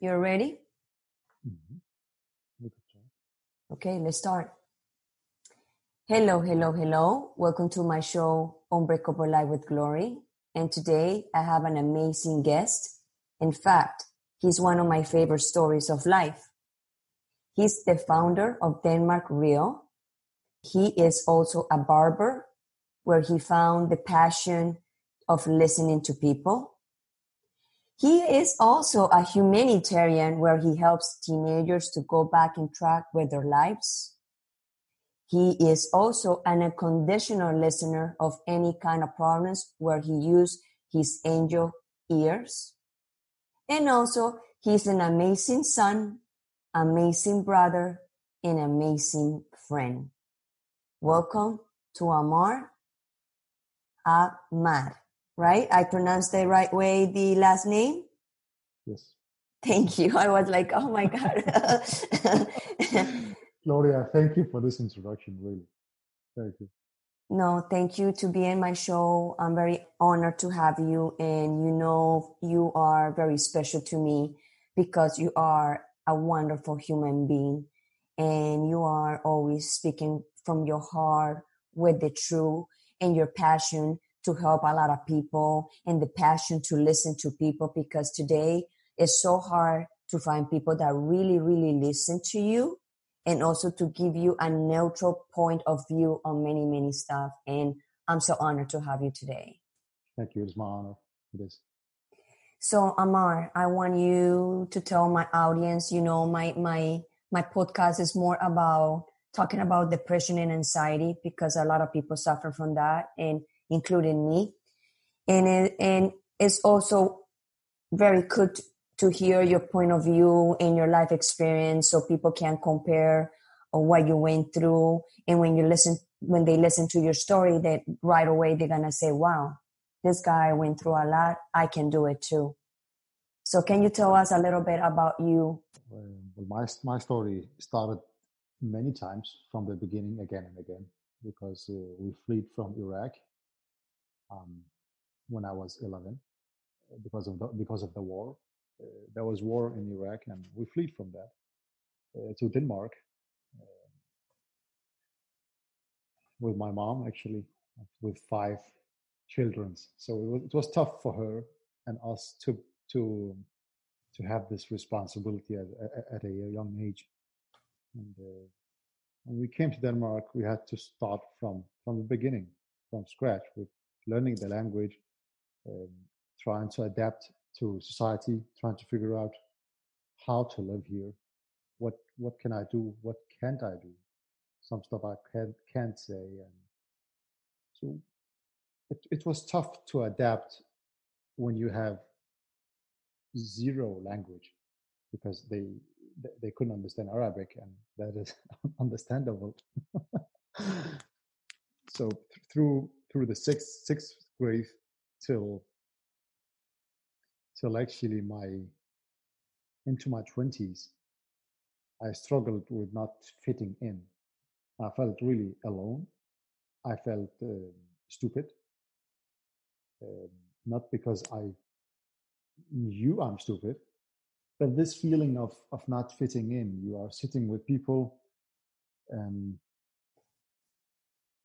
You're ready? Mm-hmm. Okay, let's start. Hello, hello, hello. Welcome to my show, Unbreakable Life with Glory. And today I have an amazing guest. In fact, he's one of my favorite stories of life. He's the founder of Denmark Real. He is also a barber where he found the passion of listening to people. He is also a humanitarian where he helps teenagers to go back in track with their lives. He is also an unconditional listener of any kind of problems where he used his angel ears. And also, he's an amazing son, amazing brother, and amazing friend. Welcome to Amar Ahmad right? I pronounced the right way the last name? Yes. Thank you. I was like, oh my God. Gloria, thank you for this introduction, really. Thank you. No, thank you to be in my show. I'm very honored to have you. And you know, you are very special to me because you are a wonderful human being and you are always speaking from your heart with the truth and your passion to help a lot of people and the passion to listen to people because today it's so hard to find people that really, really listen to you and also to give you a neutral point of view on many, many stuff. And I'm so honored to have you today. Thank you. It's my honor. It is. So Amar, I want you to tell my audience, you know, my my my podcast is more about talking about depression and anxiety because a lot of people suffer from that. And including me. And, it, and it's also very good to hear your point of view and your life experience so people can compare what you went through. And when you listen, when they listen to your story, that right away they're going to say, wow, this guy went through a lot. I can do it too. So can you tell us a little bit about you? Well, my, my story started many times from the beginning again and again because uh, we fled from Iraq um, when I was 11 uh, because of the, because of the war. Uh, there was war in Iraq, and we fled from that uh, to Denmark uh, with my mom, actually, with five children. So it was, it was tough for her and us to to to have this responsibility at, at a young age. And uh, when we came to Denmark, we had to start from from the beginning, from scratch, with learning the language, um, trying to adapt to society, trying to figure out how to live here. What what can I do? What can't I do? Some stuff I can't can't say, and so it, it was tough to adapt when you have zero language because they they couldn't understand Arabic, and that is understandable. so through through the sixth sixth grade till till actually my into my twenties, I struggled with not fitting in. I felt really alone. I felt uh, stupid, uh, not because I knew I'm stupid, but this feeling of of not fitting in. You are sitting with people, and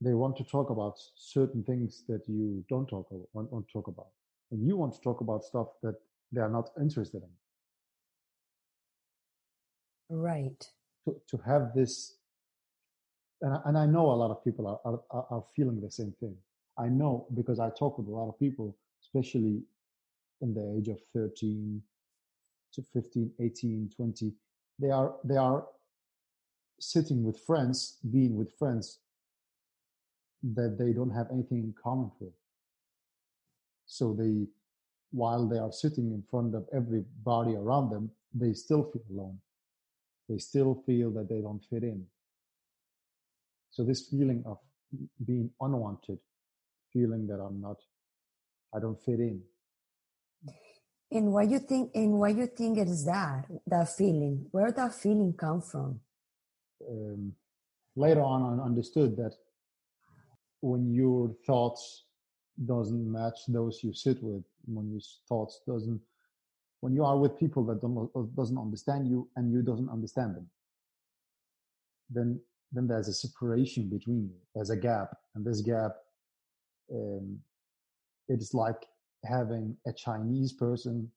they want to talk about certain things that you don't talk about, want, want to talk about, and you want to talk about stuff that they are not interested in. Right. To to have this, and I, and I know a lot of people are, are are feeling the same thing. I know because I talk with a lot of people, especially in the age of 13 to 15 18 20 they are they are sitting with friends being with friends that they don't have anything in common with. So they, while they are sitting in front of everybody around them, they still feel alone. They still feel that they don't fit in. So this feeling of being unwanted, feeling that I'm not, I don't fit in. And why you think, and why you think it is that, that feeling? Where that feeling come from? Um, later on, I understood that when your thoughts doesn't match those you sit with, when your thoughts doesn't, when you are with people that don't doesn't understand you and you doesn't understand them, then then there's a separation between you. There's a gap, and this gap, um, it is like having a Chinese person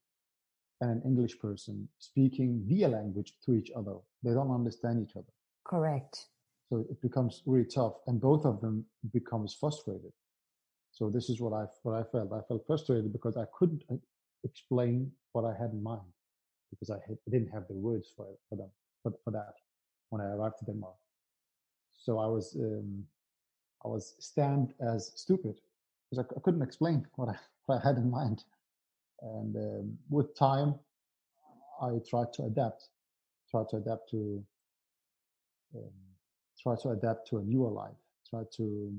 and an English person speaking via language to each other. They don't understand each other. Correct. So it becomes really tough, and both of them becomes frustrated. So this is what I what I felt. I felt frustrated because I couldn't uh, explain what I had in mind because I, had, I didn't have the words for for them for, for that when I arrived to Denmark. So I was um, I was stand as stupid because I, I, couldn't explain what I, what I had in mind. And um, with time, I tried to adapt, try to adapt to um, try to adapt to a newer life, try to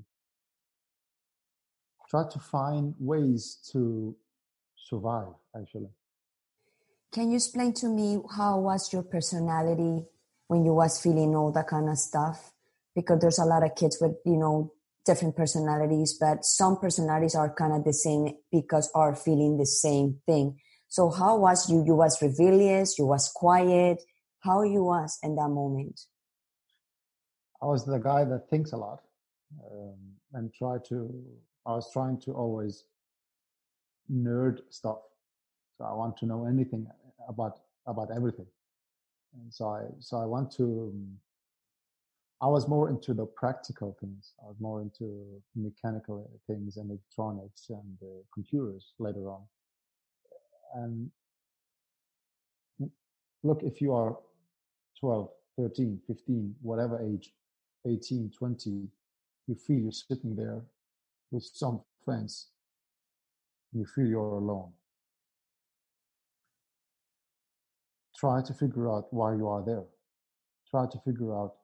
try to find ways to survive actually can you explain to me how was your personality when you was feeling all that kind of stuff because there's a lot of kids with you know different personalities but some personalities are kind of the same because are feeling the same thing so how was you you was rebellious you was quiet how you was in that moment i was the guy that thinks a lot um, and try to I was trying to always nerd stuff. So I want to know anything about about everything. And so I so I want to. Um, I was more into the practical things. I was more into mechanical things and electronics and uh, computers later on. And look, if you are 12, 13, 15, whatever age, 18, 20, you feel you're sitting there with some friends, you feel you're alone. Try to figure out why you are there. Try to figure out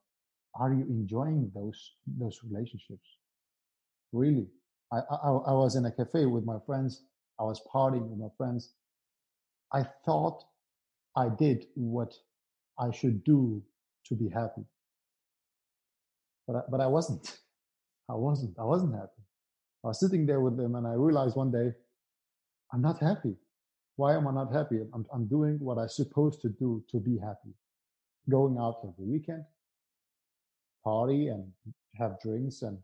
are you enjoying those those relationships? Really, I, I, I was in a cafe with my friends. I was partying with my friends. I thought I did what I should do to be happy, but I, but I wasn't. I wasn't. I wasn't happy. I was sitting there with them and I realized one day, I'm not happy. Why am I not happy? I'm, I'm doing what I'm supposed to do to be happy. Going out every weekend, party and have drinks and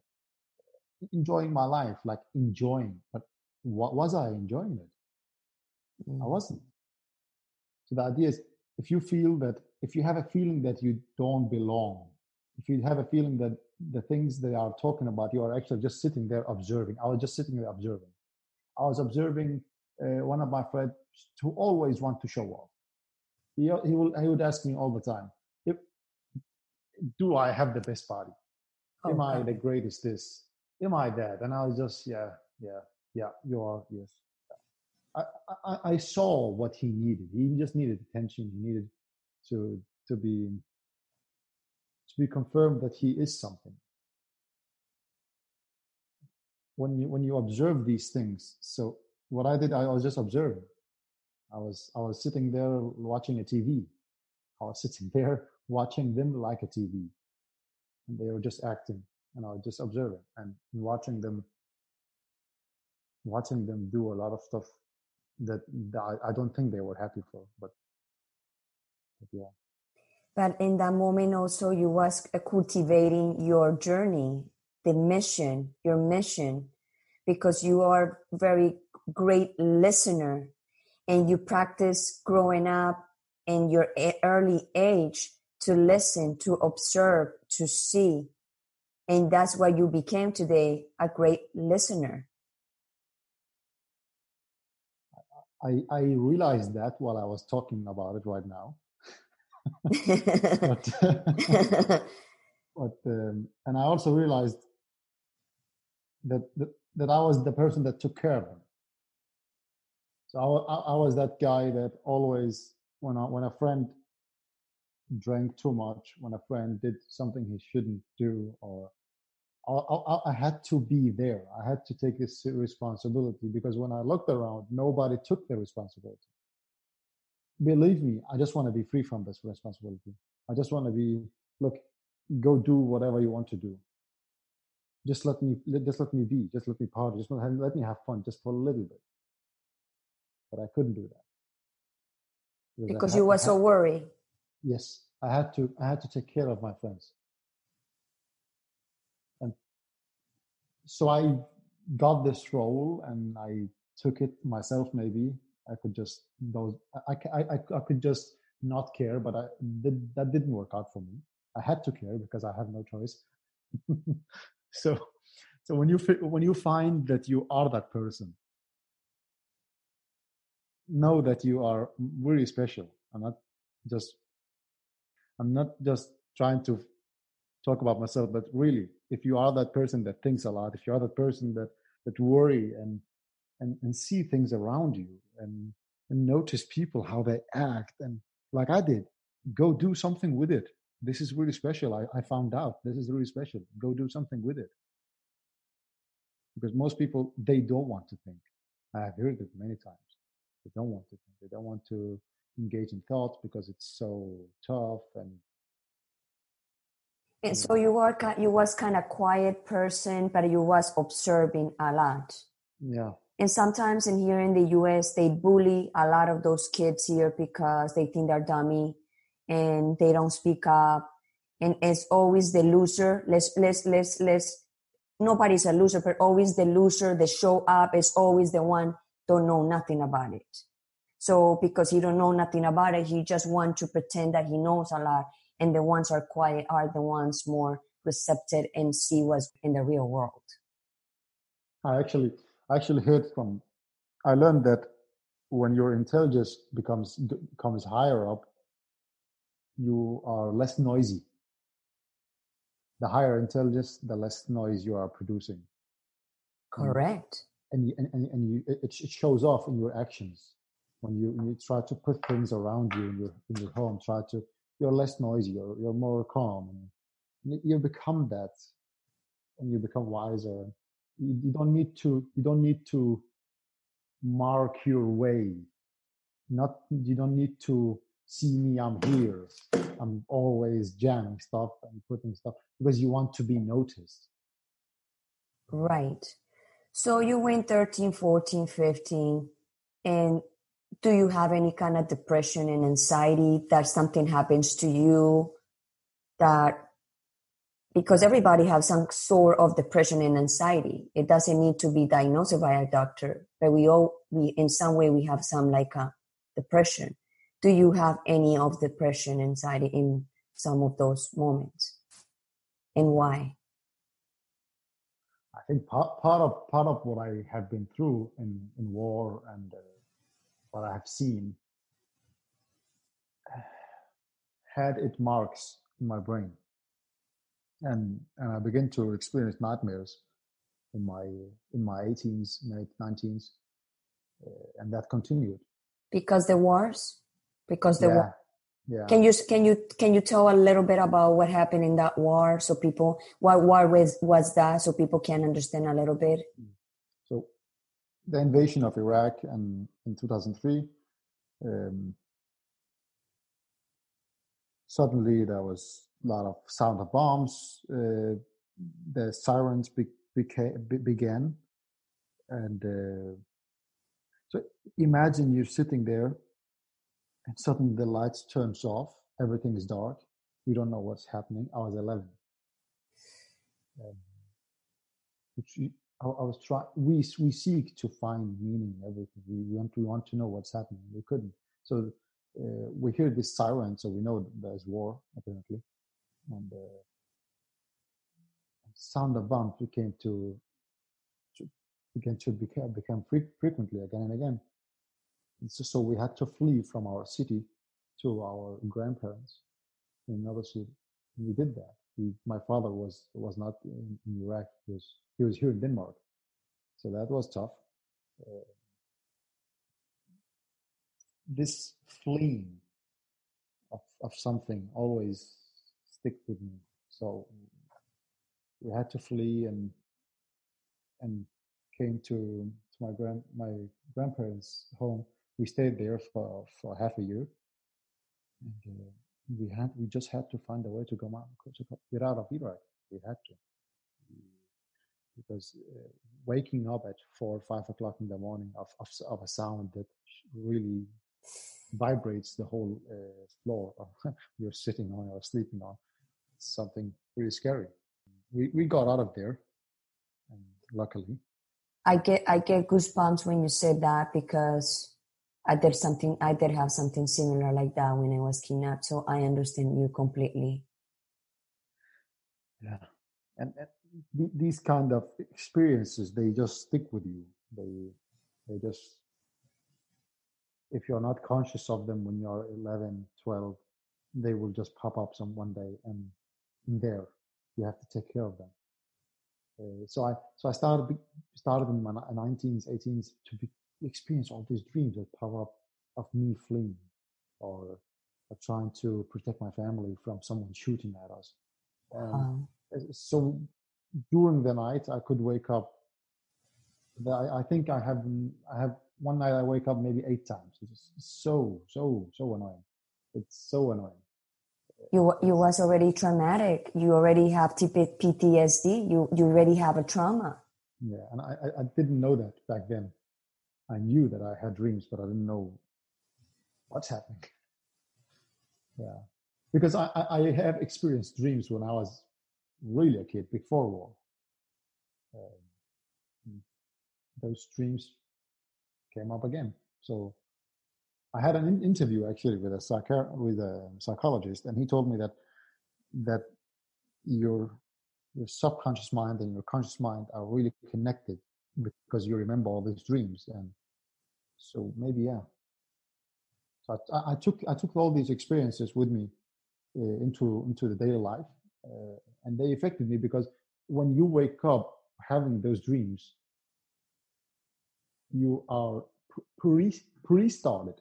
enjoying my life, like enjoying. But what was I enjoying it? Mm. I wasn't. So the idea is if you feel that, if you have a feeling that you don't belong, if you have a feeling that the things they are talking about, you are actually just sitting there observing. I was just sitting there observing. I was observing uh, one of my friends who always want to show off. He, he, will, he would ask me all the time, do I have the best body? Am I the greatest this? Am I that? And I was just, yeah, yeah, yeah, you are, yes. I, I, I saw what he needed. He just needed attention. He needed to, to be to be confirmed that he is something. When you when you observe these things, so what I did, I was just observing. I was I was sitting there watching a TV. I was sitting there watching them like a TV, and they were just acting, and I was just observing and watching them, watching them do a lot of stuff that, that I, don't think they were happy for, but, but yeah. But in that moment also you was cultivating your journey the mission your mission because you are very great listener and you practice growing up in your early age to listen to observe to see. And that's why you became today a great listener. I, I realized that while I was talking about it right now. But, but um, and I also realized that, that that I was the person that took care of him. So I, I, I was that guy that always when I, when a friend drank too much, when a friend did something he shouldn't do, or I, I, I, had to be there. I had to take this responsibility because when I looked around, nobody took the responsibility believe me, I just want to be free from this responsibility. I just want to be, look, go do whatever you want to do. just let me let- just let me be just let me party just let, let me have fun just for a little bit but i couldn't do that I Because you were so worried. Yes i had to i had to take care of my friends. And so i got this role and i took it myself maybe. I could just those i i, I, could just not care but i did, that didn't work out for me. I had to care because i have no choice. So so when you when you find that you are that person know that you are really special i'm not just i'm not just trying to talk about myself but really if you are that person that thinks a lot if you are that person that that worry and and, and see things around you and, and notice people how they act and like i did go do something with it. This is really special. I, I found out this is really special. Go do something with it. Because most people they don't want to think. I have heard it many times. They don't want to think. They don't want to engage in thoughts because it's so tough and And so you were you was kind of quiet person, but you was observing a lot. yeah And sometimes in here in the US, they bully a lot of those kids here because they think they're dummy and they don't speak up. And it's always the loser. Let's let's let's let's nobody's a loser, but always the loser, the show up is always the one don't know nothing about it. So because he don't know nothing about it, he just want to pretend that he knows a lot. And the ones are quiet are the ones more receptive and see what's in the real world. I actually I actually heard from I learned that when your intelligence becomes becomes higher up, you are less noisy. The higher intelligence, the less noise you are producing, Correct. and you, and, and, and you, it, it shows off in your actions. When you, when you try to put things around you in your in your home, try to you're less noisy, you're, you're more calm, you become that, and you become wiser. You, you don't need to you don't need to mark your way. Not you don't need to see me. I'm here. I'm always jamming stuff and putting stuff because you want to be noticed. Right. So you went 13, 14, 15, and do you have any kind of depression and anxiety that something happens to you that because everybody has some sort of depression and anxiety. It doesn't need to be diagnosed by a doctor but we all we in some way we have some like a depression. Do you have any of depression anxiety in some of those moments? And why? I think part, part of part of what I have been through in in war and uh, what I have seen had its marks in my brain, and and I began to experience nightmares in my in my 18s, late 19s, uh, and that continued. because the wars because the yeah, war yeah. Can you can you can you tell a little bit about what happened in that war so people what war was was that so people can understand a little bit? So the invasion of Iraq and in 2003, um, suddenly there was a lot of sound of bombs. Uh, the sirens be, be, began, and uh, so imagine you're sitting there, and suddenly the lights turns off. Everything is dark. You don't know what's happening. I was 11. Um, I, was trying. We we seek to find meaning in everything. We want we want to know what's happening. We couldn't. So uh, we hear this siren, so we know there's war apparently, and uh, sound of bombs became to, to began to become become fre- frequently again and again. And so, so we had to flee from our city to our grandparents in another city. And we did that. We, my father was was not in, in Iraq. He was he was here in Denmark. So that was tough. Uh, this fleeing of, of something always stick with me. So we had to flee and and came to, to my grand my grandparents' home. We stayed there for, for half a year, and uh, we had we just had to find a way to go out to get out of Iraq. We had to. because uh, waking up at four or five o'clock in the morning of, of, of a sound that really vibrates the whole uh, floor you're sitting on or sleeping on. Something really scary. We, we got out of there, and luckily. I get I get goosebumps when you say that because I did something I did have something similar like that when I was kidnapped. So I understand you completely. Yeah, and, and these kind of experiences they just stick with you. They they just if you're not conscious of them when you're 11 12 they will just pop up some one day and there you have to take care of them uh, so i so i started started in my 19s 18s to be, experience all these dreams that pop up of me fleeing or, or trying to protect my family from someone shooting at us um, so during the night i could wake up I, I think i have i have one night I wake up maybe eight times. It's so so so annoying. It's so annoying. You you was already traumatic. You already have PTSD. You you already have a trauma. Yeah, and I I didn't know that back then. I knew that I had dreams, but I didn't know what's happening. Yeah, because I I have experienced dreams when I was really a kid before war. Um, those dreams came up again. So I had an interview actually with a psych with a psychologist, and he told me that that your your subconscious mind and your conscious mind are really connected because you remember all these dreams, and so maybe yeah. So I, I took I took all these experiences with me uh, into into the daily life, uh, and they affected me because when you wake up having those dreams, you are pre pre started.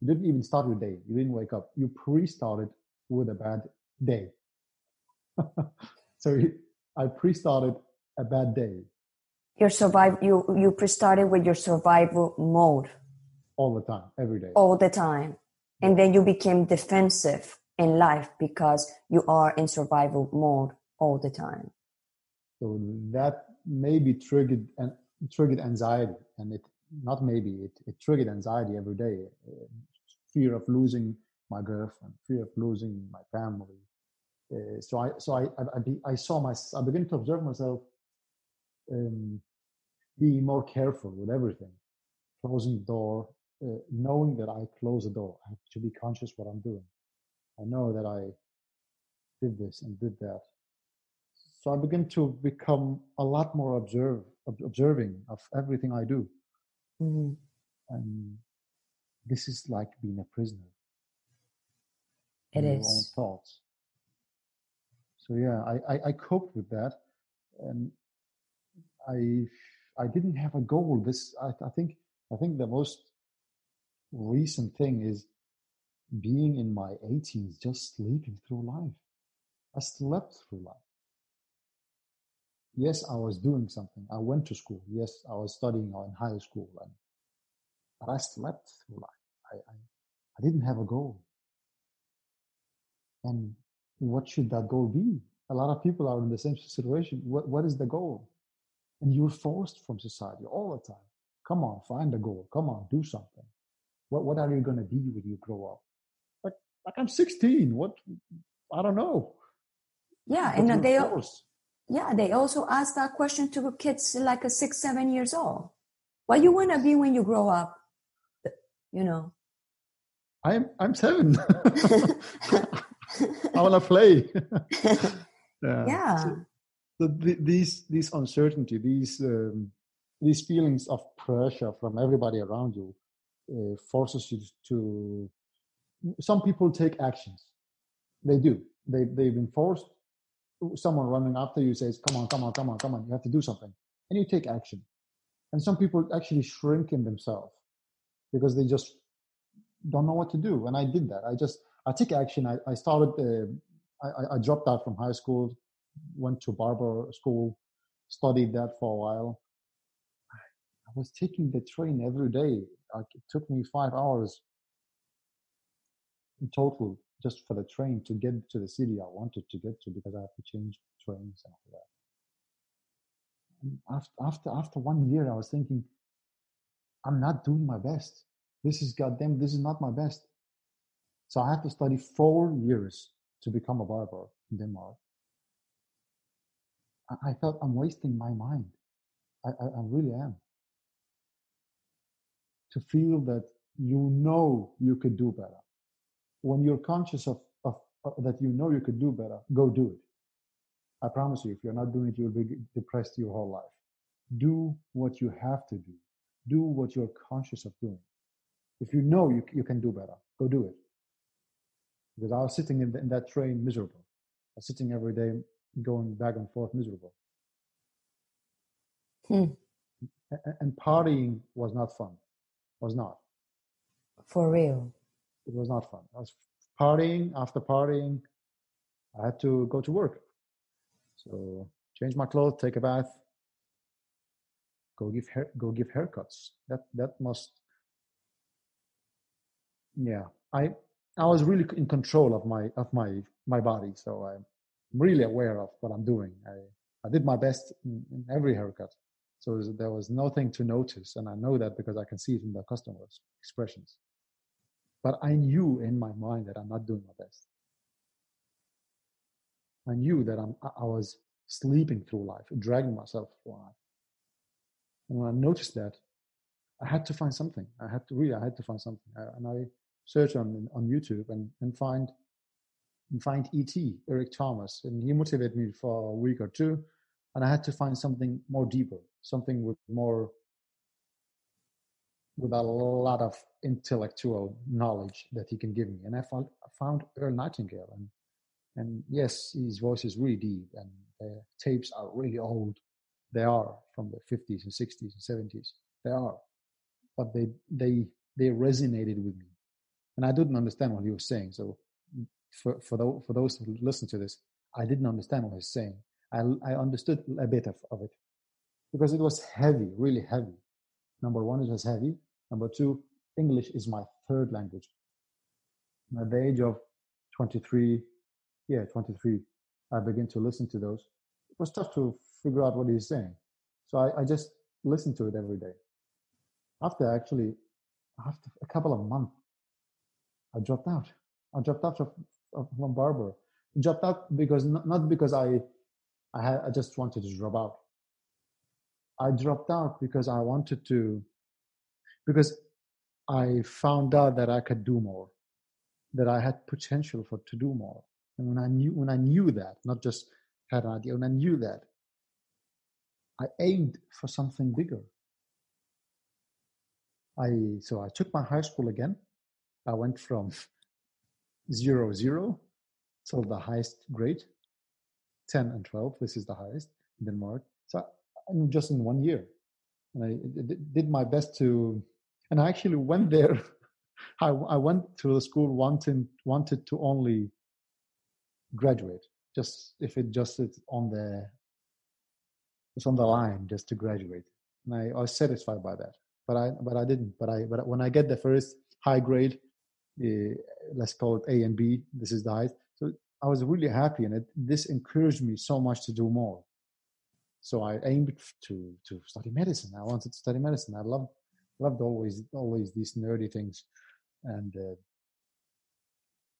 You didn't even start your day. You didn't wake up. You pre started with a bad day. so I pre started a bad day. Your survive you you pre started with your survival mode. All the time, every day. All the time. And then you became defensive in life because you are in survival mode all the time. So that maybe triggered and triggered anxiety and it not maybe it, it triggered anxiety every day fear of losing my girlfriend fear of losing my family uh, so i so I, I I, I saw my i began to observe myself um, being more careful with everything closing the door uh, knowing that i close the door i have to be conscious what i'm doing i know that i did this and did that so I begin to become a lot more observe, observing of everything I do. Mm-hmm. And this is like being a prisoner. It is. Your own thoughts. So yeah, I, I, I coped with that, and I I didn't have a goal. This I, I think I think the most recent thing is being in my 18s, just sleeping through life. I slept through life yes, I was doing something. I went to school. Yes, I was studying in high school, and but I slept through life. I, I, I didn't have a goal. And what should that goal be? A lot of people are in the same situation. What, what is the goal? And you're forced from society all the time. Come on, find a goal. Come on, do something. What, what are you going to be when you grow up? Like, like I'm 16. What? I don't know. Yeah, but and they forced yeah, they also ask that question to kids like a six, seven years old. What you want to be when you grow up? You know. I'm I'm seven. I want to play. yeah. yeah. So, the, these these uncertainty, these um, these feelings of pressure from everybody around you, uh, forces you to. Some people take actions. They do. They they've been forced someone running after you says, come on, come on, come on, come on, you have to do something. And you take action. And some people actually shrink in themselves because they just don't know what to do. And I did that. I just, I took action. I, I started, uh, I, I dropped out from high school, went to barber school, studied that for a while. I was taking the train every day. Like it took me five hours in total just for the train to get to the city I wanted to get to because I had to change trains and all And after, after, after one year, I was thinking, I'm not doing my best. This is goddamn, this is not my best. So I had to study four years to become a barber in Denmark. I, felt I'm wasting my mind. I, I, I really am. To feel that you know you could do better. When you're conscious of, of, of that you know you could do better, go do it. I promise you, if you're not doing it, you'll be depressed your whole life. Do what you have to do. Do what you're conscious of doing. If you know you, you can do better, go do it. Because I was sitting in, the, in that train miserable. I was sitting every day going back and forth miserable. Hmm. And, partying was not fun. Was not. For real. It was not fun. I was partying after partying. I had to go to work. So change my clothes, take a bath, go give hair, go give haircuts. That that must. Yeah, I I was really in control of my of my my body, so I'm really aware of what I'm doing. I I did my best in, in every haircut, so there was nothing to notice, and I know that because I can see it in the customers' expressions. But I knew in my mind that I'm not doing my best. I knew that I'm, I was sleeping through life, dragging myself through life. And when I noticed that, I had to find something. I had to really, I had to find something. and I searched on on YouTube and, and find and find ET, Eric Thomas, and he motivated me for a week or two. And I had to find something more deeper, something with more, with a lot of intellectual knowledge that he can give me. And I found, I found Earl Nightingale, and and yes, his voice is really deep, and the tapes are really old. They are from the 50s and 60s and 70s. They are, but they they they resonated with me, and I didn't understand what he was saying. So, for for those for those who listen to this, I didn't understand what he's saying. I I understood a bit of, of it because it was heavy, really heavy. Number one, it was heavy. Number two, English is my third language. At the age of 23, yeah, 23, I began to listen to those. It was tough to figure out what he's saying. So I, I just listened to it every day. After actually, after a couple of months, I dropped out. I dropped out from barber. Dropped out because not, not because I, I had, I just wanted to drop out. I dropped out because I wanted to, because I found out that I could do more, that I had potential for to do more. And when I knew when I knew that, not just had an idea, when I knew that, I aimed for something bigger. I so I took my high school again. I went from zero zero till the highest grade, ten and twelve. This is the highest in Denmark. So I'm just in one year, and I did my best to. And I actually went there. I, I went to the school wanting wanted to only graduate just if it just is on the it's on the line just to graduate and I, I was satisfied by that but i but i didn't but i but when i get the first high grade uh, let's call it a and b this is the highest so i was really happy and it. This encouraged me so much to do more. So i aimed to to study medicine. I wanted to study medicine. I loved loved always always these nerdy things. And uh,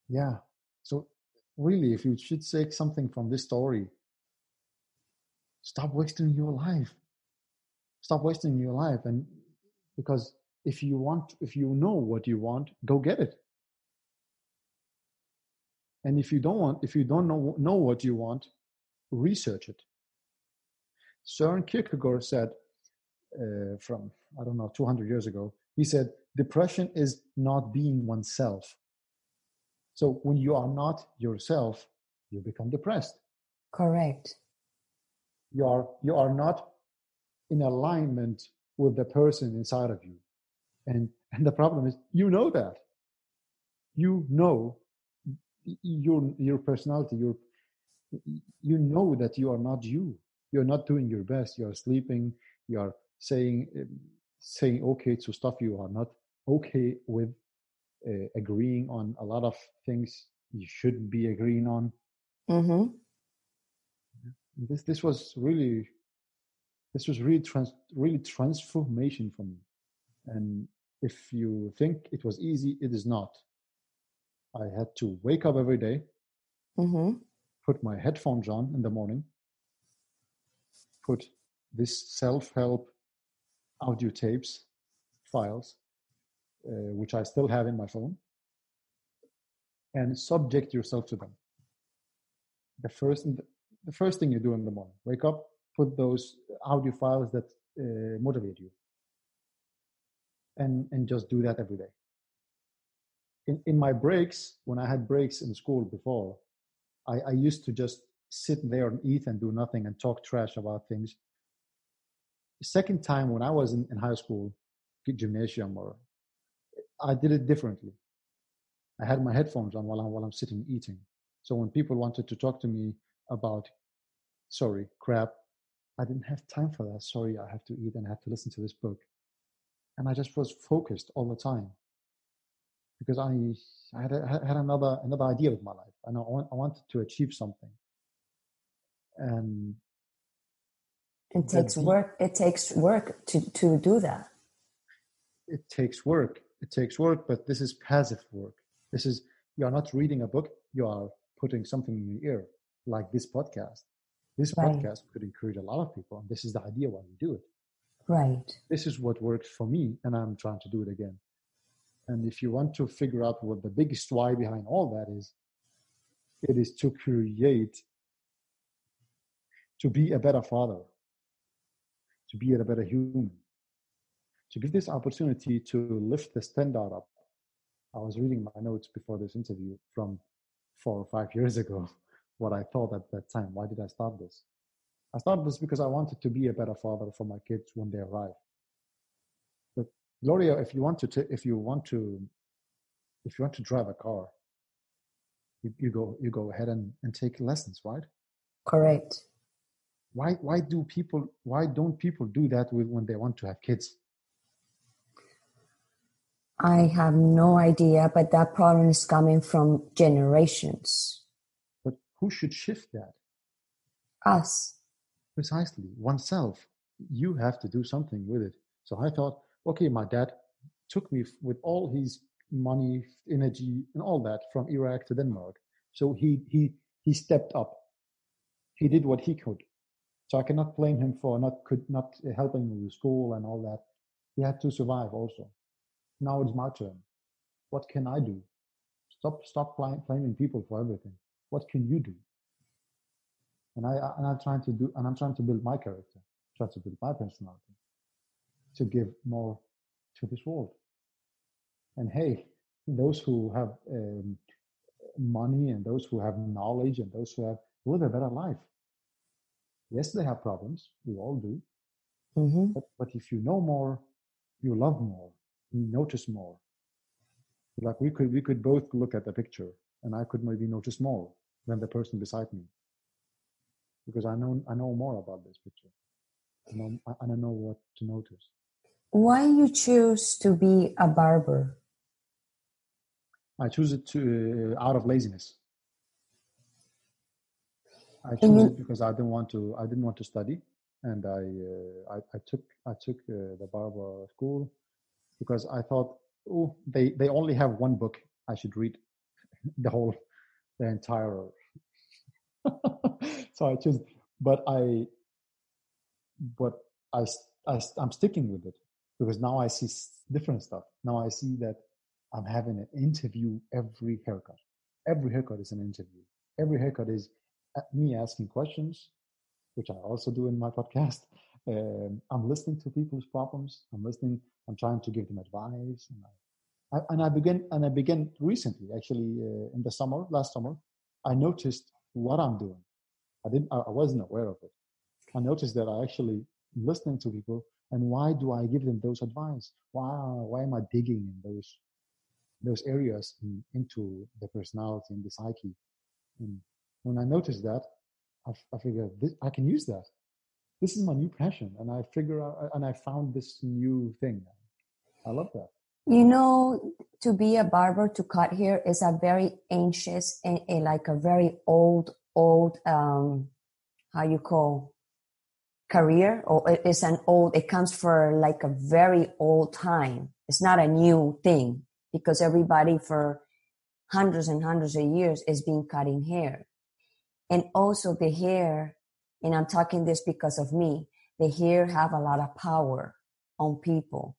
yeah. So really, if you should take something from this story, stop wasting your life. Stop wasting your life. And because if you want, if you know what you want, go get it. And if you don't want, if you don't know, know what you want, research it. Søren Kierkegaard said uh, from, I don't know, 200 years ago, he said, depression is not being oneself. So when you are not yourself, you become depressed. Correct. You are you are not in alignment with the person inside of you. And and the problem is you know that. You know your your personality, your you know that you are not you. You're not doing your best. You're sleeping. You're saying saying okay to stuff you are not okay with uh, agreeing on a lot of things you should be agreeing on. Mm-hmm. This this was really this was really trans really transformation for me and if you think it was easy it is not. I had to wake up every day, mm-hmm. put my headphones on in the morning put this self-help audio tapes files uh, which i still have in my phone and subject yourself to them. The first the first thing you do in the morning wake up put those audio files that uh, motivate you and and just do that every day in, in my breaks when i had breaks in school before I, I used to just sit there and eat and do nothing and talk trash about things the second time when i was in, in high school gymnasium or i did it differently i had my headphones on while i'm while i'm sitting eating so when people wanted to talk to me about sorry crap I didn't have time for that. Sorry, I have to eat and I have to listen to this book. And I just was focused all the time because I, I had, a, had another another idea with my life and I, want, I wanted to achieve something. And it takes work. It takes work to, to do that. It takes work. It takes work, but this is passive work. This is you are not reading a book. You are putting something in your ear, like this podcast. This right. podcast could encourage a lot of people, and this is the idea why we do it. Right. This is what works for me, and I'm trying to do it again. And if you want to figure out what the biggest why behind all that is, it is to create, to be a better father, to be a better human, to give this opportunity to lift the standard up. I was reading my notes before this interview from four or five years ago what I thought at that time. Why did I start this? I started this because I wanted to be a better father for my kids when they arrive. But Gloria, if you want to, t- if you want to, if you want to drive a car, you, you go you go ahead and, and take lessons, right? Correct. Why why do people why don't people do that with when they want to have kids? I have no idea, but that problem is coming from generations But who should shift that? Us. Precisely, oneself. You have to do something with it. So I thought, okay, my dad took me with all his money, energy, and all that from Iraq to Denmark. So he he he stepped up. He did what he could. So I cannot blame him for not could not uh, helping me with school and all that. He had to survive also. Now it's my turn. What can I do? Stop stop blaming people for everything what can you do? And I and I'm trying to do and I'm trying to build my character, try to build my personality, to give more to this world. And hey, those who have um, money and those who have knowledge and those who have live a better life. Yes, they have problems. We all do. Mm-hmm. But, but if you know more, you love more, you notice more. Like we could we could both look at the picture and I could maybe notice more than the person beside me because I know I know more about this picture I, and I know what to notice. Why you choose to be a barber? I choose it to uh, out of laziness. I chose you, it because I didn't want to. I didn't want to study, and I uh, I, I, took I took uh, the barber school because I thought, oh, they they only have one book. I should read the whole the entire so i just but i but I, I i'm sticking with it because now i see different stuff. Now i see that i'm having an interview every haircut. Every haircut is an interview. Every haircut is me asking questions which i also do in my podcast. Um, i'm listening to people's problems. I'm listening i'm trying to give them advice. And I, I, and I began and I began recently, actually, uh, in the summer, last summer. I noticed what I'm doing. I didn't. I wasn't aware of it. I noticed that I actually listening to people, and why do I give them those advice? Why why am I digging in those those areas in, into the personality and the psyche? And when I noticed that, I, I figured this, I can use that. This is my new passion, and I figure out and I found this new thing. I love that. You know, to be a barber to cut hair is a very anxious and, and like a very old, old, um, how you call career or it's an old it comes for like a very old time. It's not a new thing because everybody for hundreds and hundreds of years has been cutting hair. And also the hair and i'm talking this because of me the hair have a lot of power on people.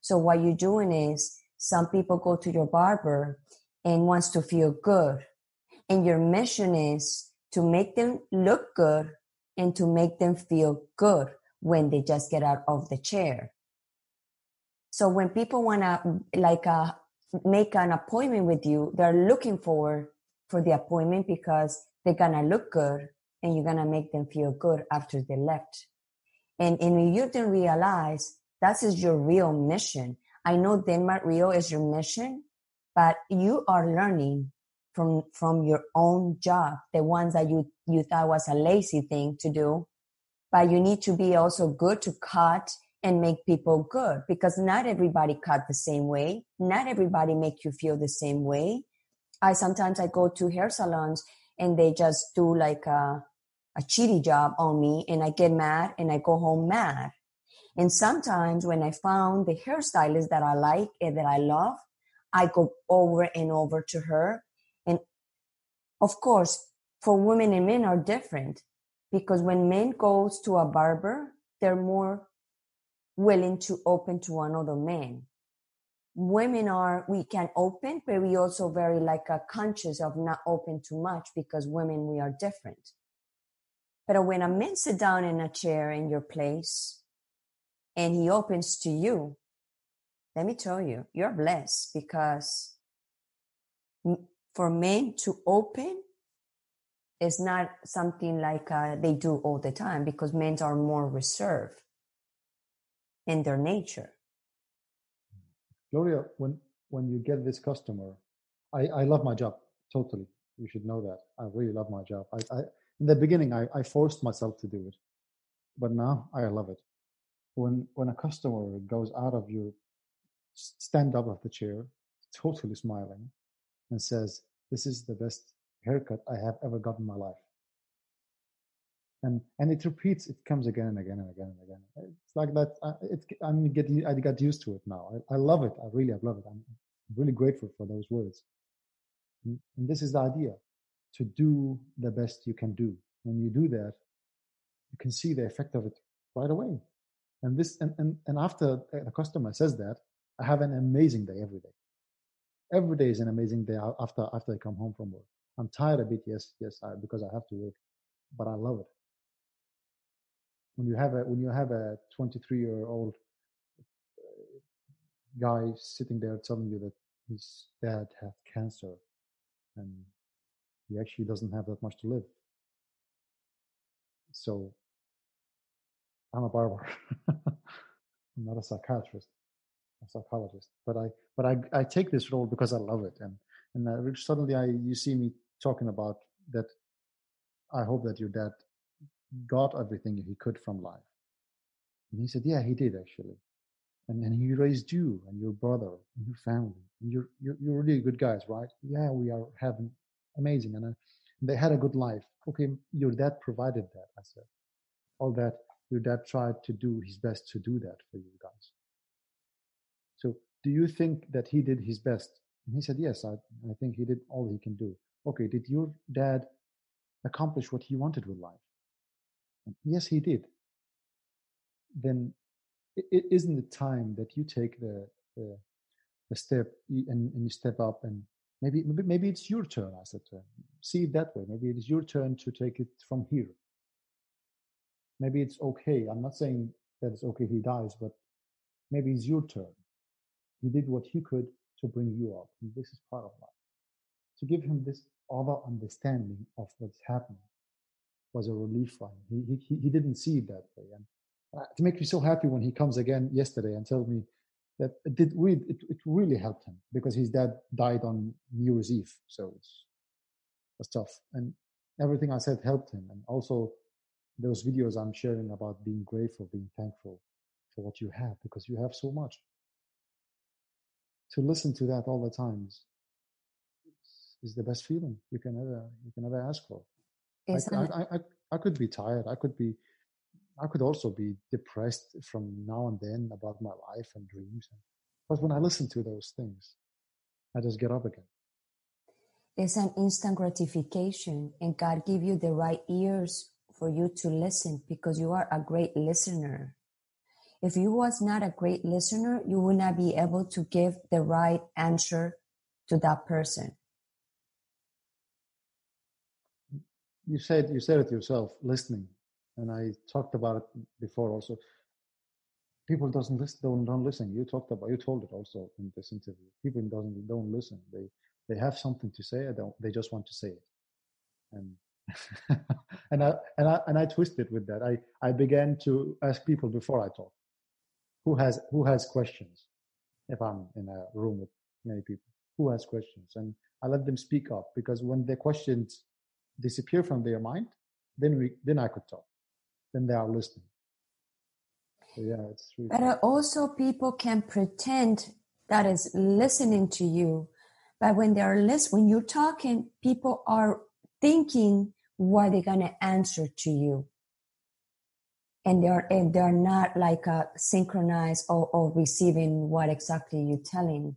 So what you're doing is some people go to your barber and wants to feel good. And your mission is to make them look good and to make them feel good when they just get out of the chair. So when people want to like uh, make an appointment with you, they're looking forward for the appointment because they're gonna look good and you're gonna make them feel good after they left. And, and you didn't realize that is your real mission. I know Denmark Real is your mission, but you are learning from from your own job the ones that you you thought was a lazy thing to do. But you need to be also good to cut and make people good because not everybody cut the same way. Not everybody make you feel the same way. I sometimes i go to hair salons and they just do like a a cheaty job on me and i get mad and i go home mad. And sometimes when i found the hairstylist that i like and that i love i go over and over to her of course, for women and men are different because when men goes to a barber, they're more willing to open to another man. Women are, we can open, but we also very like a conscious of not open too much because women, we are different. But when a man sit down in a chair in your place and he opens to you, let me tell you, you're blessed because for men to open is not something like uh, they do all the time because men are more reserved in their nature. Gloria, when when you get this customer, I, I love my job totally. You should know that. I really love my job. I, I in the beginning I, I forced myself to do it, but now I love it. When when a customer goes out of your stand up of the chair, totally smiling, and says, This is the best haircut I have ever got in my life. And and it repeats, it comes again and again and again and again. It's like that. I, it, I'm get I got used to it now. I, I love it. I really I love it. I'm really grateful for those words. And, and this is the idea: to do the best you can do. When you do that, you can see the effect of it right away. And this and and, and after uh, the customer says that, I have an amazing day every day every day is an amazing day after after I come home from work. I'm tired a bit, yes, yes, I, because I have to work, but I love it. When you have a when you have a 23 year old uh, guy sitting there telling you that his dad had cancer and he actually doesn't have that much to live. So I'm a barber. I'm not a psychiatrist a psychologist, but I but I, I take this role because I love it, and and uh, suddenly I you see me talking about that. I hope that your dad got everything he could from life, and he said, yeah, he did actually, and and he raised you and your brother and your family, and you're you're, you're really good guys, right? Yeah, we are having amazing, and, uh, they had a good life. Okay, your dad provided that. I said, all that your dad tried to do his best to do that for you guys do you think that he did his best? And he said, yes, I, I think he did all he can do. Okay, did your dad accomplish what he wanted with life? And yes, he did. Then it isn't the time that you take the, the, the step and, and you step up and maybe, maybe maybe it's your turn i said to him see it that way maybe it is your turn to take it from here maybe it's okay i'm not saying that it's okay he dies but maybe it's your turn he did what he could to bring you up. And this is part of life. To give him this other understanding of what's happening was a relief for him. He, he, he didn't see it that way. And uh, to make me so happy when he comes again yesterday and tells me that it did really, it, it really helped him because his dad died on New Year's Eve. So it's, was tough. And everything I said helped him. And also those videos I'm sharing about being grateful, being thankful for what you have because you have so much to listen to that all the time is, is the best feeling you can ever you can ever ask for. I, I, I, I, could be tired. I could be I could also be depressed from now and then about my life and dreams. But when I listen to those things, I just get up again. It's an instant gratification, and God give you the right ears for you to listen because you are a great listener. If you was not a great listener, you would not be able to give the right answer to that person. You said you said it yourself, listening, and I talked about it before also. People doesn't listen, don't don't listen. You talked about you told it also in this interview. People doesn't don't listen. They they have something to say. They they just want to say it, and and I and I and I twisted with that. I I began to ask people before I talk, who has who has questions, if I'm in a room with many people, who has questions, and I let them speak up because when the questions disappear from their mind, then we then I could talk, then they are listening. So yeah, it's really but also people can pretend that is listening to you, but when they are listening, when you're talking, people are thinking what they're going to answer to you and they're and they're not like uh, synchronized or, or receiving what exactly you're telling.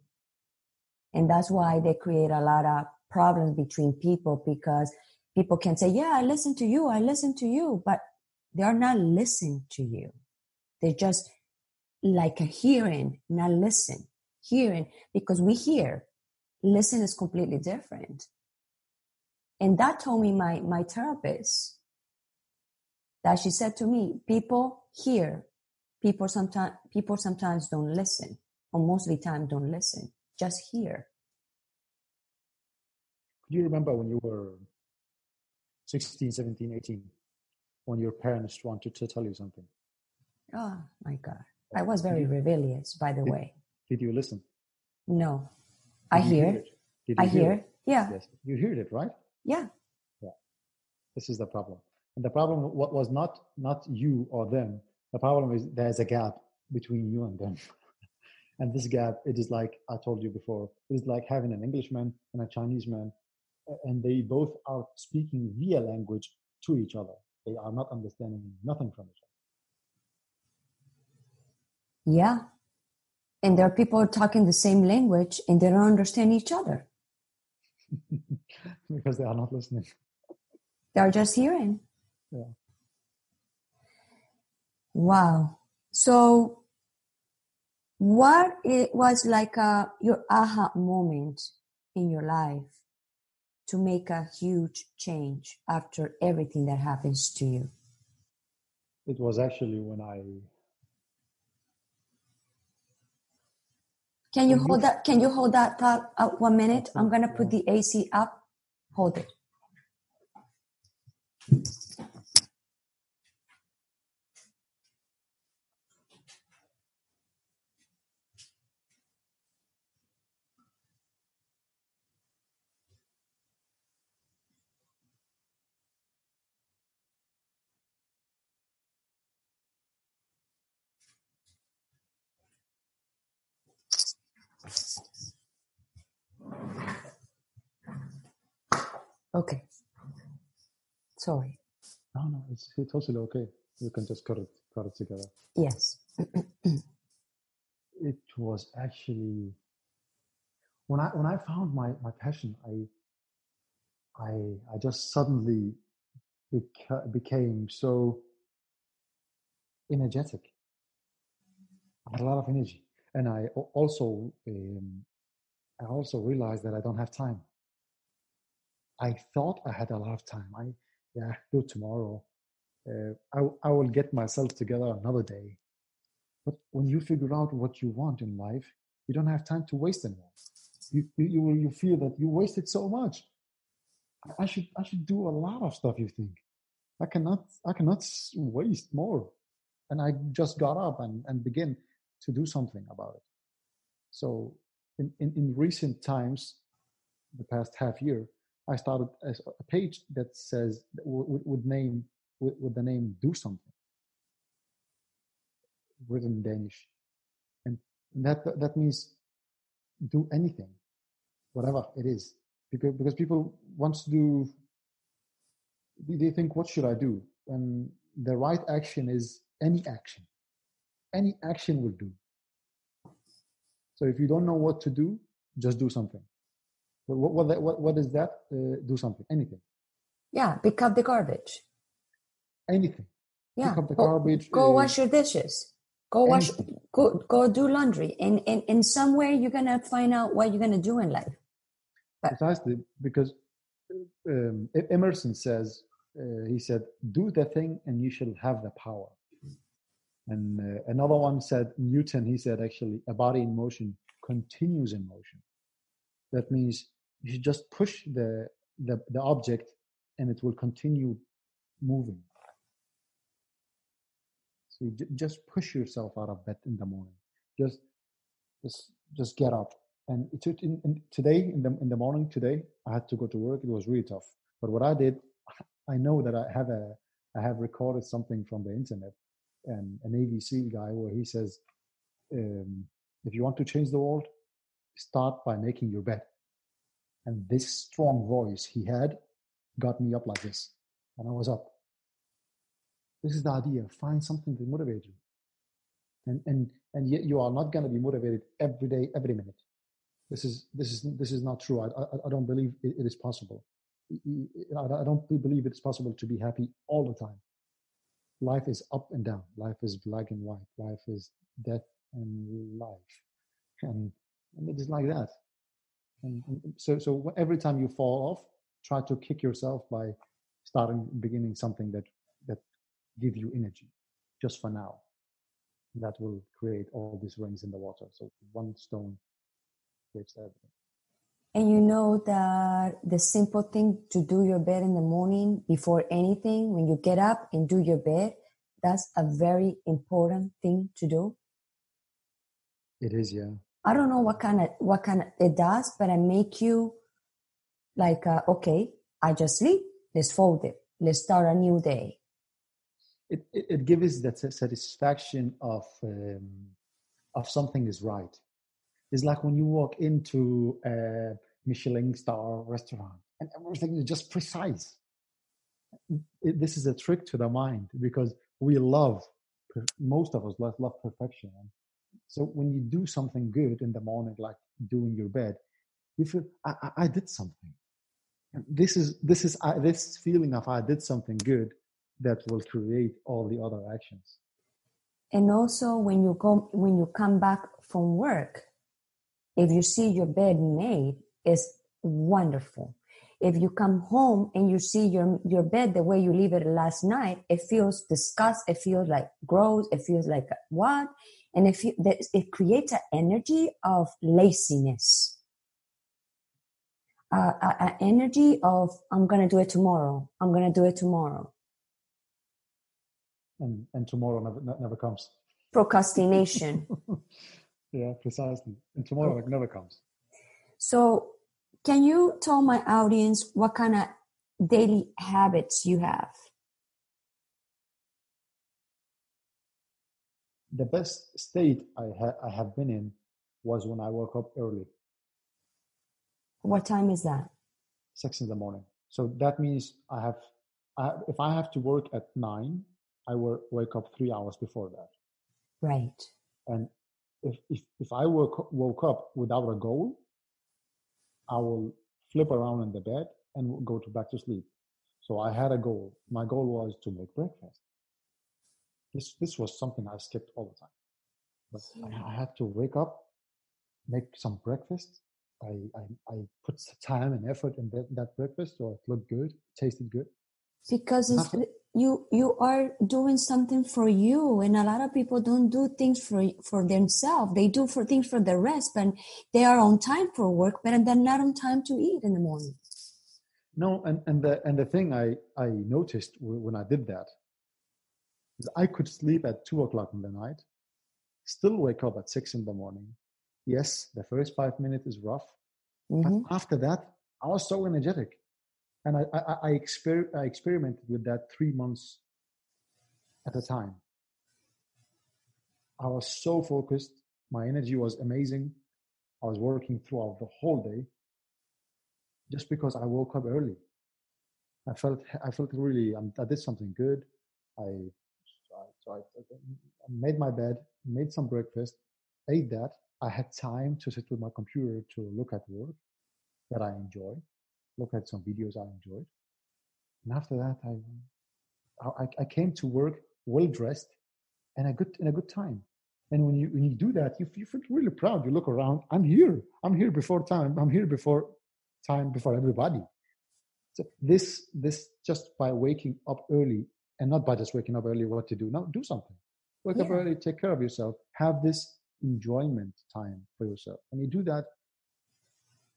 And that's why they create a lot of problems between people because people can say yeah i listen to you i listen to you but they're not listening to you. They're just like a hearing not listen hearing because we hear. Listen is completely different. And that told me my, my therapist that she said to me, people hear, people sometimes, people sometimes don't listen or most of the time don't listen, just hear. Do you remember when you were 16, 17, 18, when your parents wanted to tell you something? Oh my God. Oh, I was very rebellious, by the did, way. Did you listen? No. Did I hear. hear it. I hear it. Yeah. Yes. You heard it, right? Yeah. Yeah. This is the problem. And the problem what was not not you or them. The problem is there's a gap between you and them. and this gap, it is like I told you before, it is like having an Englishman and a Chinese man, and they both are speaking via language to each other. They are not understanding nothing from each other. Yeah. And there are people talking the same language and they don't understand each other. because they are not listening. They're just hearing. Yeah. Wow. So, what it was like a, uh, your aha moment in your life to make a huge change after everything that happens to you? It was actually when I Can you hold that? Can you hold that thought up one minute? I'm gonna put the AC up. Hold it. Okay. Sorry. No, no, it's, it's totally okay. You can just cut it, cut it together. Yes. it was actually when I when I found my my passion, I I I just suddenly beca- became so energetic. I had a lot of energy, and I also um, I also realized that I don't have time. I thought I had a lot of time. I yeah, do tomorrow. Uh, I I will get myself together another day. But when you figure out what you want in life, you don't have time to waste anymore. You you you, feel that you wasted so much. I should I should do a lot of stuff. You think I cannot I cannot waste more, and I just got up and and begin to do something about it. So in in, in recent times, the past half year, I started a page that says would, name with, with, the name "Do Something," written in Danish, and that that means do anything, whatever it is, because because people want to do. They think, "What should I do?" And the right action is any action. Any action will do. So if you don't know what to do, just do something. What, what, what, what is that? Uh, do something, anything. Yeah, pick up the garbage. Anything. Yeah, Pick up the go, garbage. go uh, wash your dishes. Go wash. anything. Go go do laundry. And and in somewhere you're gonna find out what you're gonna do in life. Precisely, because um, Emerson says, uh, he said, do the thing and you shall have the power. And uh, another one said, Newton, he said, actually, a body in motion continues in motion. That means you just push the, the, the object and it will continue moving. So you ju- just push yourself out of bed in the morning. Just, just, just get up. And it, in, in, today, in the in the morning today, I had to go to work. It was really tough. But what I did, I know that I have a, I have recorded something from the internet, and a Navy guy where he says, um, if you want to change the world, start by making your bed. And this strong voice he had got me up like this, and I was up. This is the idea. Find something to motivate you. And and and yet you are not going to be motivated every day, every minute. This is this is this is not true. I I, I don't believe it, it is possible. I don't believe it's possible to be happy all the time. Life is up and down. Life is black and white. Life is death and life, and and it is like that. And, and so so every time you fall off, try to kick yourself by starting beginning something that that give you energy just for now that will create all these rings in the water so one stone creates everything And you know that the simple thing to do your bed in the morning before anything, when you get up and do your bed, that's a very important thing to do. it is yeah I don't know what kind of what kind of it does, but it make you like uh, okay, I just sleep. Let's fold it. Let's start a new day. it, it, it gives that satisfaction of um, of something is right it's like when you walk into a michelin star restaurant and everything is just precise. It, this is a trick to the mind because we love most of us love, love perfection. So when you do something good in the morning like doing your bed you feel i, I, I did something. This is this is I, this feeling of i did something good that will create all the other actions. And also when you go when you come back from work, if you see your bed made, it's wonderful. If you come home and you see your your bed the way you leave it last night, it feels disgust. It feels like gross. It feels like what? And if you, it creates an energy of laziness, uh, an energy of I'm gonna do it tomorrow. I'm gonna do it tomorrow. and and tomorrow never never comes Procrastination. yeah precisely and tomorrow oh. like never comes So, can you tell my audience what kind of daily habits you have? the best state I, ha- I have been in was when I woke up early, What time is that? six in the morning. So that means I have, I, if I have to work at nine, I will wake up three hours before that. Right. And if if, if I woke woke up without a goal, I will flip around in the bed and go to back to sleep. So I had a goal. My goal was to make breakfast. This this was something I skipped all the time. But I, I had to wake up, make some breakfast. I, I, I put time and effort in that, that breakfast so it looked good, tasted good. Because it's, you you are doing something for you, and a lot of people don't do things for for themselves. They do for things for the rest, but they are on time for work, but they're not on time to eat in the morning. No, and, and the and the thing I, I noticed when I did that is I could sleep at two o'clock in the night, still wake up at six in the morning. Yes, the first five minutes is rough, Mhm. but after that, I was so energetic, and I I, I, exper- I experimented with that three months at a time. I was so focused. My energy was amazing. I was working throughout the whole day just because I woke up early. I felt I felt really um, I did something good. I, I, I made my bed, made some breakfast, ate that. I had time to sit with my computer to look at work that I enjoy, look at some videos I enjoyed. And after that, I, I, I came to work well dressed and a good, in a good time. And when you, when you do that, you, you feel really proud. You look around, I'm here. I'm here before time. I'm here before time, before everybody. So this, this just by waking up early and not by just waking up early, what to do. Now do something. Wake yeah. up early, take care of yourself, have this enjoyment time for yourself. And you do that,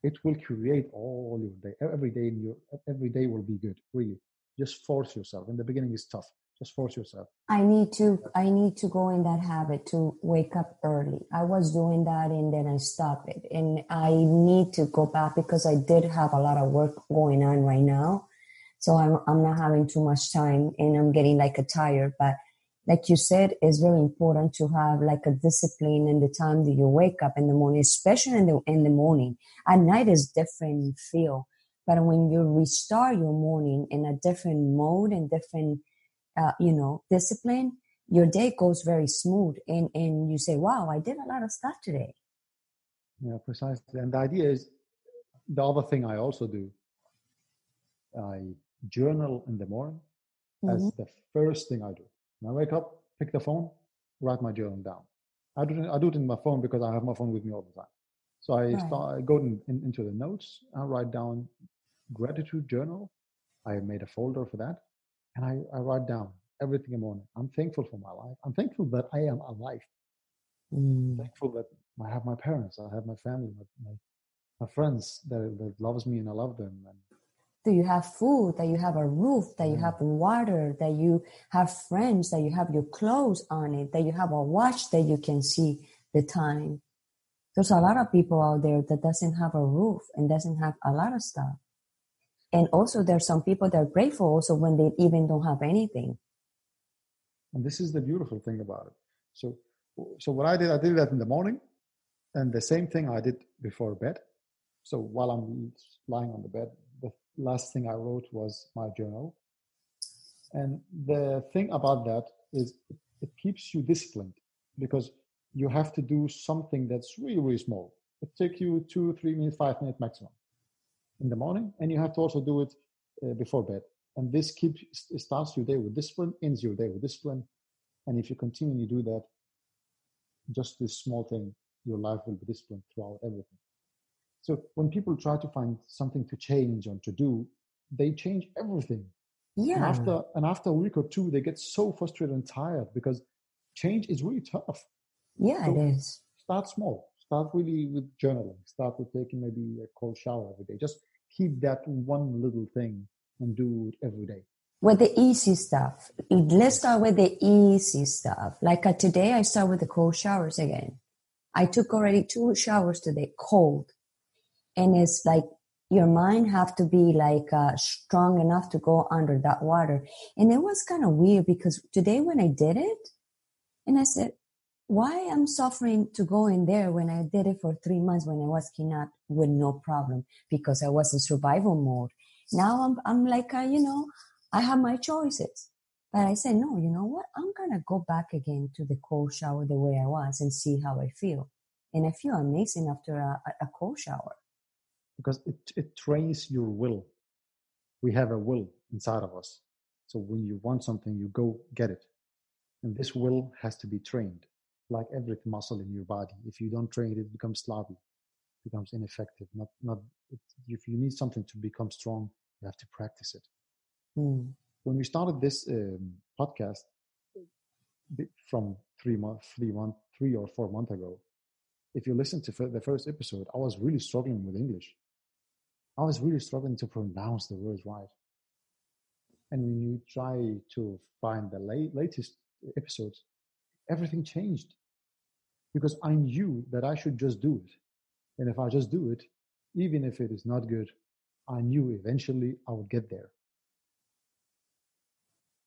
it will create all your day. Every day in your every day will be good. Really, just force yourself. In the beginning, is tough. Just force yourself. I need to. I need to go in that habit to wake up early. I was doing that, and then I stopped it. And I need to go back because I did have a lot of work going on right now. So I'm I'm not having too much time, and I'm getting like a tired. But like you said, it's very important to have like a discipline in the time that you wake up in the morning, especially in the in the morning. At night is different feel, but when you restart your morning in a different mode and different, uh, you know, discipline, your day goes very smooth, and and you say, "Wow, I did a lot of stuff today." Yeah, precisely. And the idea is the other thing I also do. I journal in the morning mm-hmm. as the first thing I do when I wake up, pick the phone, write my journal down. I do it, I do it in my phone because I have my phone with me all the time. So I right. start I go in, in, into the notes. I write down gratitude journal. I made a folder for that, and I, I write down everything in the morning. I'm thankful for my life. I'm thankful that I am alive. Mm. thankful that I have my parents. I have my family, my, my, my friends that, that loves me and I love them. And that you have food, that you have a roof, that you mm. have water, that you have friends, that you have your clothes on it, that you have a watch that you can see the time. There's a lot of people out there that doesn't have a roof and doesn't have a lot of stuff. And also there's some people that are grateful also when they even don't have anything. And this is the beautiful thing about it. So so what I did, I did that in the morning, and the same thing I did before bed. So while I'm lying on the bed, last thing I wrote was my journal. And the thing about that is it keeps you disciplined because you have to do something that's really, really small. It takes you two, three minutes, five minutes maximum in the morning, and you have to also do it uh, before bed. And this keeps starts your day with discipline, ends your day with discipline. And if you continue to do that, just this small thing, your life will be disciplined throughout everything. So when people try to find something to change or to do, they change everything. Yeah. And after and after a week or two, they get so frustrated and tired because change is really tough. Yeah, so it is. Start small. Start really with journaling. Start with taking maybe a cold shower every day. Just keep that one little thing and do it every day. With the easy stuff. Let's start with the easy stuff. Like uh, today, I start with the cold showers again. I took already two showers today, cold and it's like your mind have to be like uh, strong enough to go under that water. And it was kind of weird because today when i did it and i said why i'm suffering to go in there when i did it for three months when i was kidnapped with no problem because i was in survival mode. Now i'm, I'm like uh, you know i have my choices. But i said no you know what? I'm gonna go back again to the cold shower the way i was and see how i feel. And i feel amazing after a, a cold shower because it, it trains your will. We have a will inside of us. So when you want something, you go get it. And this will has to be trained, like every muscle in your body. If you don't train it, it becomes sloppy, becomes ineffective. Not, not, if you need something to become strong, you have to practice it. Mm. When we started this um, podcast from three months, three month, three or four months ago, if you listen to the first episode, I was really struggling with English. I was really struggling to pronounce the words right. And when you try to find the late, latest episodes, everything changed because I knew that I should just do it. And if I just do it, even if it is not good, I knew eventually I would get there.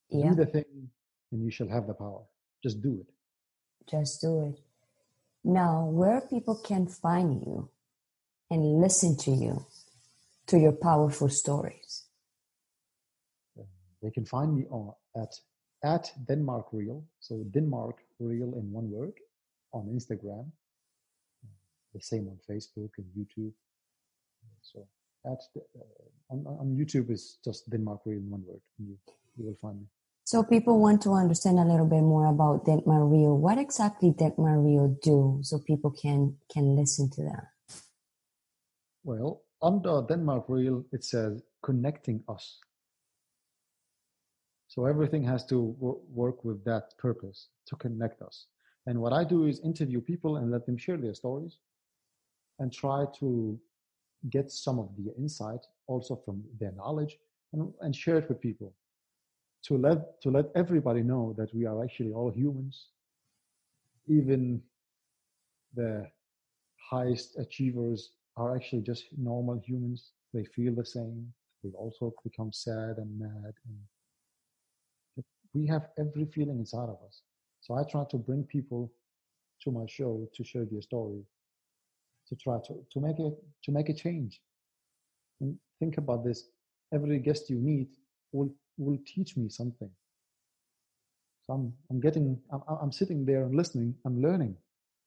Yeah. Do the thing and you shall have the power. Just do it. Just do it. Now, where people can find you and listen to you to your powerful stories? They can find me on, at at Denmark Real. So Denmark Real in one word on Instagram. The same on Facebook and YouTube. So at the, uh, on, on YouTube is just Denmark Real in one word. You, you will find me. So people want to understand a little bit more about Denmark Real. What exactly Denmark Real do so people can can listen to that? Well, under Denmark Real, it says connecting us. So everything has to w- work with that purpose to connect us. And what I do is interview people and let them share their stories and try to get some of the insight also from their knowledge and, and share it with people to let to let everybody know that we are actually all humans even the highest achievers are actually just normal humans. They feel the same. They also become sad and mad and we have every feeling inside of us. So i try to bring people to my show to share their story to try to, to make it to make a change. And think about this. Every guest you meet will will teach me something. So i'm i'm getting i'm, I'm sitting there and listening. I'm learning.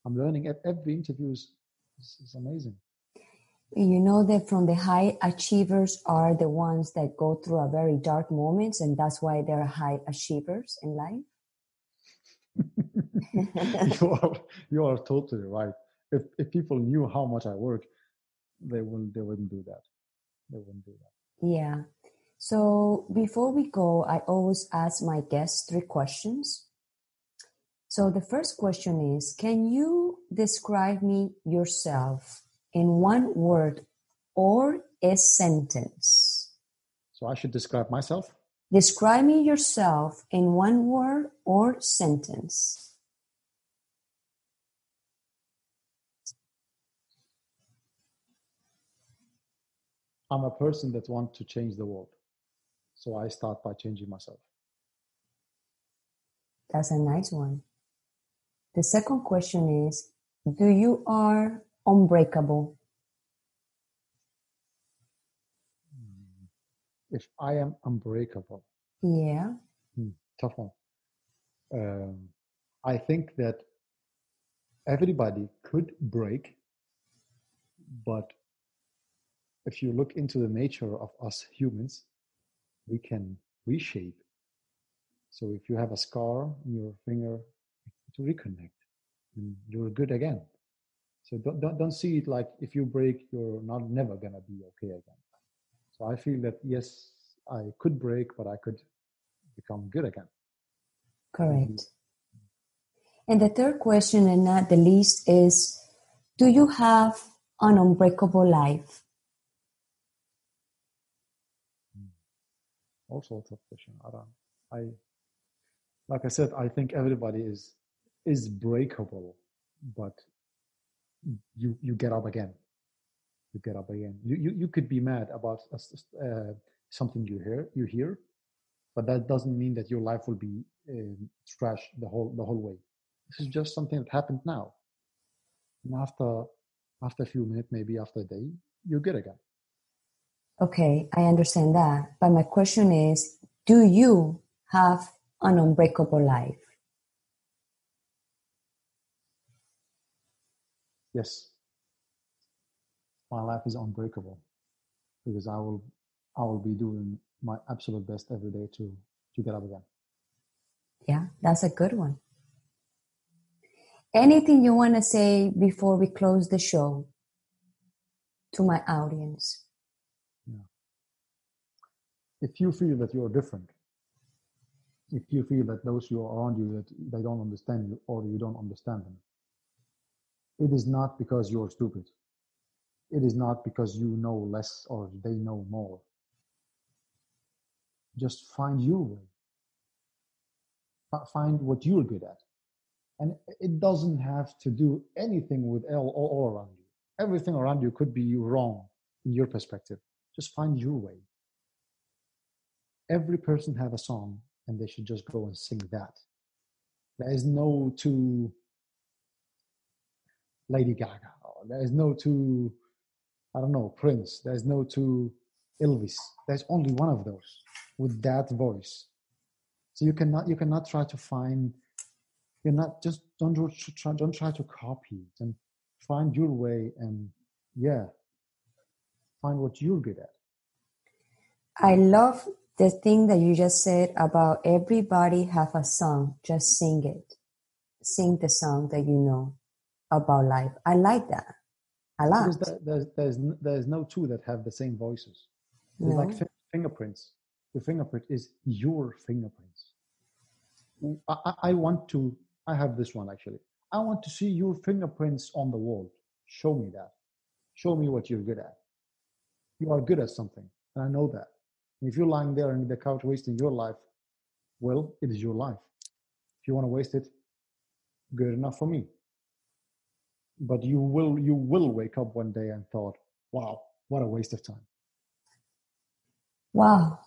I'm learning. At every interview is, is amazing you know that from the high achievers are the ones that go through a very dark moments and that's why they're high achievers in life you are you are totally right if if people knew how much I work, they wouldn't they wouldn't do that. They wouldn't do that. Yeah. So before we go, I always ask my guests three questions. So the first question is Can you describe me yourself in one word or a sentence? So I should describe myself? Describe me yourself in one word or sentence. I'm a person that wants to change the world. So I start by changing myself. That's a nice one. The second question is Do you are unbreakable? If I am unbreakable. Yeah. Hmm, tough one. Um, I think that everybody could break, but if you look into the nature of us humans, we can reshape. So if you have a scar on your finger, to reconnect, and you're good again. So don't, don't, don't see it like if you break, you're not never gonna be okay again. So I feel that yes, I could break, but I could become good again. Correct. And the third question, and not the least, is do you have an unbreakable life? all sorts of question. I don't. I like I said, I think everybody is is breakable, but you you get up again. You get up again. You you, you could be mad about uh, something you hear you hear, but that doesn't mean that your life will be uh, trash the whole the whole way. This is just something that happened now. And after after a few minutes, maybe after a day, you're good again. Okay, I understand that. But my question is do you have an unbreakable life? Yes. My life is unbreakable because I will I will be doing my absolute best every day to to get up again. Yeah, that's a good one. Anything you want to say before we close the show to my audience? if you feel that you're different, if you feel that those who are around you that they don't understand you or you don't understand them, it is not because you're stupid. It is not because you know less or they know more. Just find your way. Find what you're good at. And it doesn't have to do anything with all, all around you. Everything around you could be wrong in your perspective. Just find your way every person have a song and they should just go and sing that. There is no to Lady Gaga. There is no two, I don't know, Prince. There's no two Elvis. There's only one of those with that voice. So you cannot you cannot try to find. You're not just don't try don't try to copy it and find your way and yeah, find what you're good at. I love the thing that you just said about everybody have a song. Just sing it. Sing the song that you know about life. I like that a lot. Because there's, there's, there's no two that have the same voices. No. like fingerprints. The fingerprint is your fingerprints. I, I want to, I have this one actually. I want to see your fingerprints on the wall. Show me that. Show me what you're good at. You are good at something, and I know that. And if you're lying there on the couch wasting your life, well, it is your life. If you want to waste it, good enough for me but you will you will wake up one day and thought wow what a waste of time. Wow.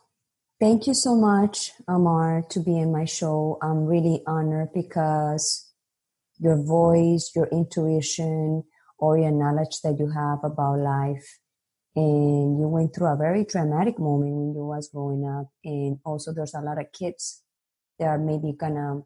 Thank you so much amar to be in my show. I'm really honored because your voice your intuition or your knowledge that you have about life and you went through a very traumatic moment when you was growing up and also there's a lot of kids that are maybe gonna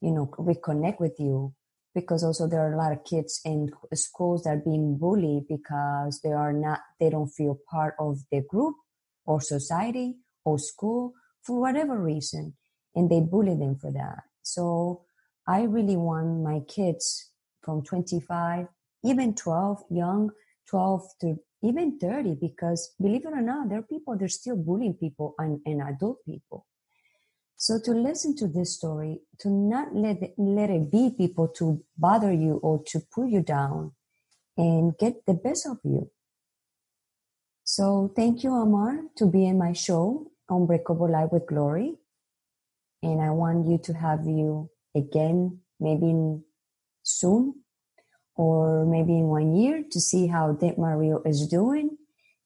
you know reconnect with you because also there are a lot of kids in schools that are being bullied because they are not they don't feel part of the group or society or school for whatever reason and they bully them for that. So i really want my kids from 25 even 12 young 12 to even 30 because believe it or not there are people they're still bullying people and, and adult people so to listen to this story, to not let it, let it be people to bother you or to pull you down and get the best of you. So thank you, Amar, to be in my show, Unbreakable Life with Glory. And I want you to have you again, maybe soon or maybe in one year to see how Denmark Real is doing,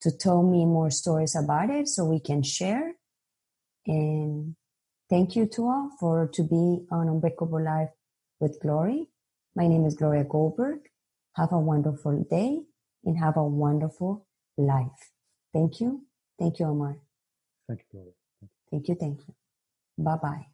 to tell me more stories about it so we can share. And Thank you, Tua, for to be on Unbreakable Life with Glory. My name is Gloria Goldberg. Have a wonderful day and have a wonderful life. Thank you. Thank you, Omar. Thank you, Gloria. Thank you. Thank you. Bye bye.